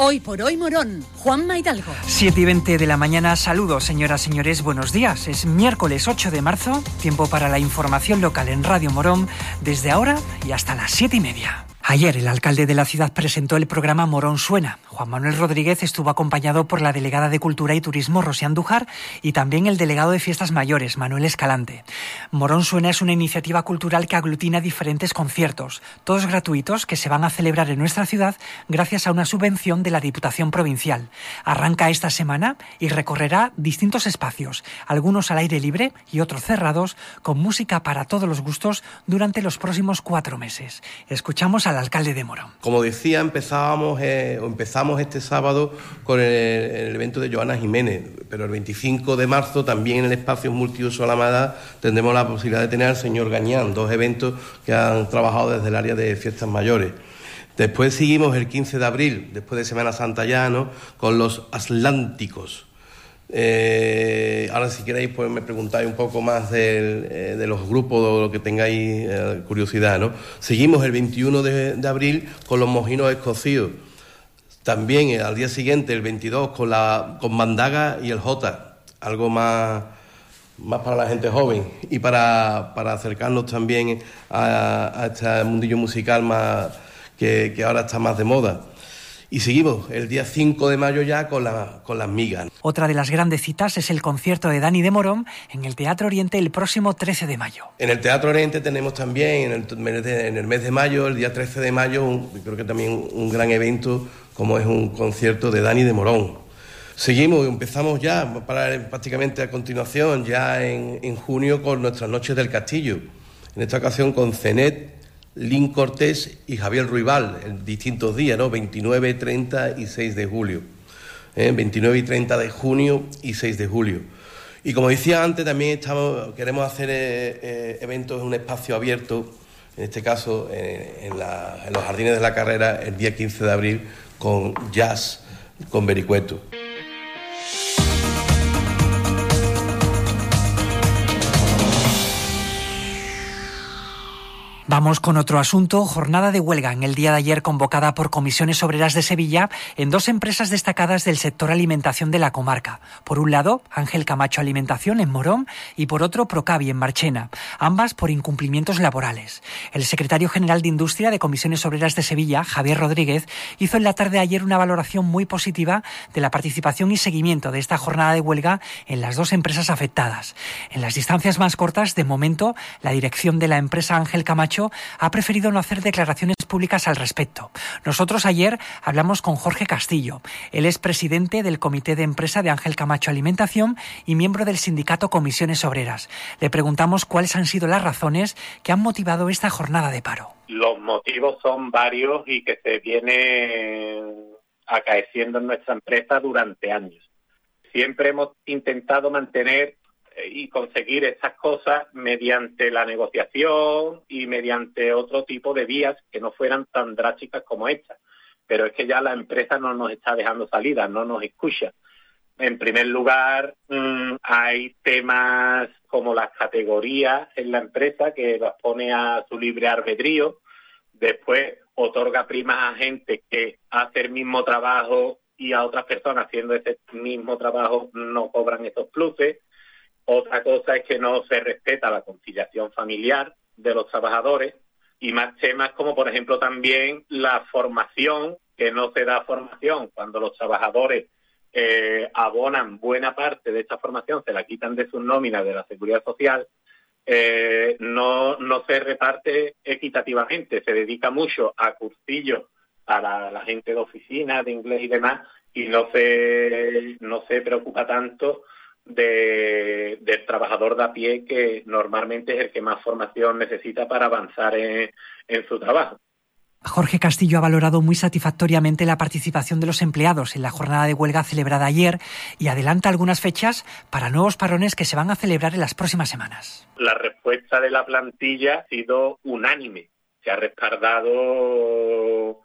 Hoy por hoy Morón, Juan Maidalgo. 7 y 20 de la mañana, saludos señoras, señores, buenos días. Es miércoles 8 de marzo, tiempo para la información local en Radio Morón, desde ahora y hasta las 7 y media. Ayer el alcalde de la ciudad presentó el programa Morón Suena. Juan Manuel Rodríguez estuvo acompañado por la delegada de Cultura y Turismo Rosy Andújar y también el delegado de Fiestas Mayores Manuel Escalante. Morón Suena es una iniciativa cultural que aglutina diferentes conciertos, todos gratuitos que se van a celebrar en nuestra ciudad gracias a una subvención de la Diputación Provincial. Arranca esta semana y recorrerá distintos espacios, algunos al aire libre y otros cerrados, con música para todos los gustos durante los próximos cuatro meses. Escuchamos al alcalde de Morón. Como decía, empezábamos, eh, empezamos este sábado con el, evento de Joana Jiménez, pero el 25 de marzo también en el espacio multiuso Alamada tendremos la posibilidad de tener al señor Gañán, dos eventos que han trabajado desde el área de fiestas mayores. Después seguimos el 15 de abril, después de Semana Santa ya, ¿no? con los Atlánticos eh, ahora si queréis pues me preguntáis un poco más eh, de los grupos o lo que tengáis eh, curiosidad. ¿no? Seguimos el 21 de, abril con los mojinos escocidos. También al día siguiente, el 22, con, la, con Mandaga y el Jota, algo más, más para la gente joven y para, acercarnos también a, este mundillo musical más, que ahora está más de moda. Y seguimos el día 5 de mayo ya con, la, con las migas. Otra de las grandes citas es el concierto de Dani de Morón en el Teatro Oriente el próximo 13 de mayo. En el Teatro Oriente tenemos también en el, en el mes de mayo, el día 13 de mayo, creo que también un gran evento como es un concierto de Dani de Morón. Seguimos, empezamos ya para, prácticamente a continuación, ya en, en junio, con nuestras Noches del Castillo. En esta ocasión con Cenet, Lin Cortés y Javier Ruibal en distintos días, ¿no? 29, 30 y 6 de julio. 29 ¿eh? y 30 de junio y 6 de julio. Y como decía antes, también estamos, queremos hacer eh, eh, eventos en un espacio abierto, en este caso en, en los jardines de la carrera, el día 15 de abril, con jazz con Vericueto. Vamos con otro asunto. Jornada de huelga en el día de ayer convocada por comisiones obreras de Sevilla en dos empresas destacadas del sector alimentación de la comarca. Por un lado, Ángel Camacho Alimentación en Morón y por otro, Procavi en Marchena, ambas por incumplimientos laborales. El secretario general de Industria de Comisiones Obreras de Sevilla, Javier Rodríguez, hizo en la tarde de ayer una valoración muy positiva de la participación y seguimiento de esta jornada de huelga en las dos empresas afectadas. En las distancias más cortas, de momento, la dirección de la empresa Ángel Camacho ha preferido no hacer declaraciones públicas al respecto. Nosotros ayer hablamos con Jorge Castillo. Él es presidente del Comité de Empresa de Ángel Camacho Alimentación y miembro del sindicato Comisiones Obreras. Le preguntamos cuáles han sido las razones que han motivado esta jornada de paro. Los motivos son varios y que se vienen acaeciendo en nuestra empresa durante años. Siempre hemos intentado mantener y conseguir esas cosas mediante la negociación y mediante otro tipo de vías que no fueran tan drásticas como estas. Pero es que ya la empresa no nos está dejando salida, no nos escucha. En primer lugar, mm, hay temas como las categorías en la empresa que las pone a su libre albedrío. Después otorga primas a gente que hace el mismo trabajo y a otras personas haciendo ese mismo trabajo no cobran esos pluses. Otra cosa es que no se respeta la conciliación familiar de los trabajadores y más temas como por ejemplo también la formación, que no se da formación cuando los trabajadores eh, abonan buena parte de esta formación, se la quitan de sus nóminas de la seguridad social, eh, no, no se reparte equitativamente, se dedica mucho a cursillos para la gente de oficina, de inglés y demás, y no se, no se preocupa tanto de, del trabajador de a pie que normalmente es el que más formación necesita para avanzar en, su trabajo. Jorge Castillo ha valorado muy satisfactoriamente la participación de los empleados en la jornada de huelga celebrada ayer y adelanta algunas fechas para nuevos parones que se van a celebrar en las próximas semanas. La respuesta de la plantilla ha sido unánime. se ha respaldado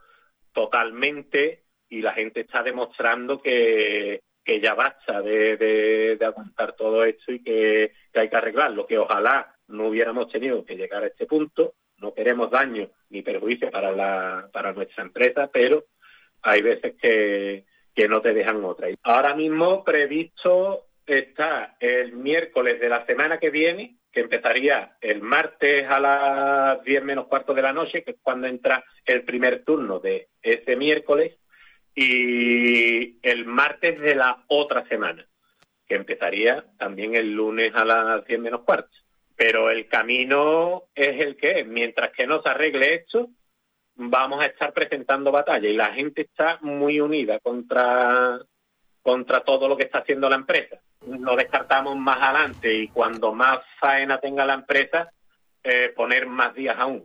totalmente y la gente está demostrando que, ya basta de, aguantar todo esto y que, hay que arreglarlo, que ojalá no hubiéramos tenido que llegar a este punto, no queremos daño ni perjuicio para, la, para nuestra empresa, pero hay veces que, que no te dejan otra. Ahora mismo previsto está el miércoles de la semana que viene, que empezaría el martes a las 10 menos cuarto de la noche, que es cuando entra el primer turno de ese miércoles, y el martes de la otra semana, que empezaría también el lunes a las 10 menos cuarto. Pero el camino es el que es. Mientras que no se arregle esto, vamos a estar presentando batalla y la gente está muy unida contra, contra todo lo que está haciendo la empresa. Lo descartamos más adelante y cuando más faena tenga la empresa, eh, poner más días aún.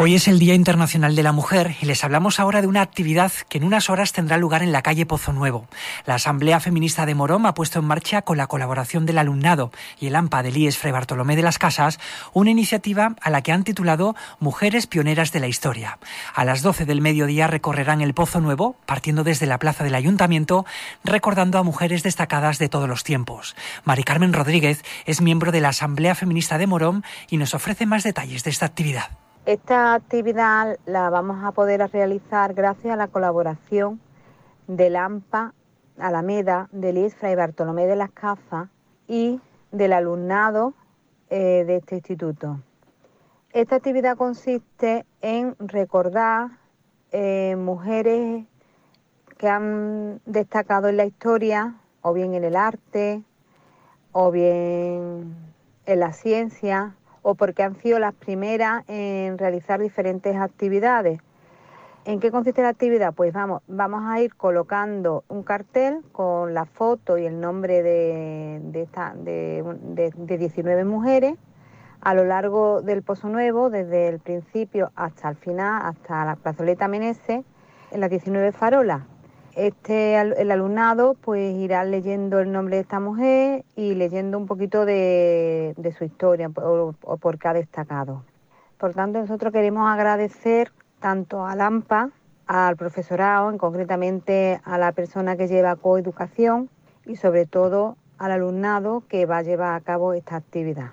Hoy es el Día Internacional de la Mujer y les hablamos ahora de una actividad que en unas horas tendrá lugar en la calle Pozo Nuevo. La Asamblea Feminista de Morón ha puesto en marcha, con la colaboración del alumnado y el AMPA del IES Fray Bartolomé de las Casas, una iniciativa a la que han titulado Mujeres Pioneras de la Historia. A las 12 del mediodía recorrerán el Pozo Nuevo, partiendo desde la plaza del Ayuntamiento, recordando a mujeres destacadas de todos los tiempos. Mari Carmen Rodríguez es miembro de la Asamblea Feminista de Morón y nos ofrece más detalles de esta actividad. Esta actividad la vamos a poder realizar gracias a la colaboración del AMPA Alameda, del ISFRA y Bartolomé de las Casas y del alumnado eh, de este instituto. Esta actividad consiste en recordar eh, mujeres que han destacado en la historia, o bien en el arte, o bien en la ciencia, o porque han sido las primeras en realizar diferentes actividades. ¿En qué consiste la actividad? Pues vamos, vamos a ir colocando un cartel con la foto y el nombre de, de, 19 mujeres a lo largo del Pozo Nuevo, desde el principio hasta el final, hasta la plazoleta Meneses, en las 19 farolas. Este, el alumnado pues irá leyendo el nombre de esta mujer y leyendo un poquito de, su historia o, por qué ha destacado. Por tanto, nosotros queremos agradecer tanto al AMPA, al profesorado, en concretamente a la persona que lleva coeducación y sobre todo al alumnado que va a llevar a cabo esta actividad.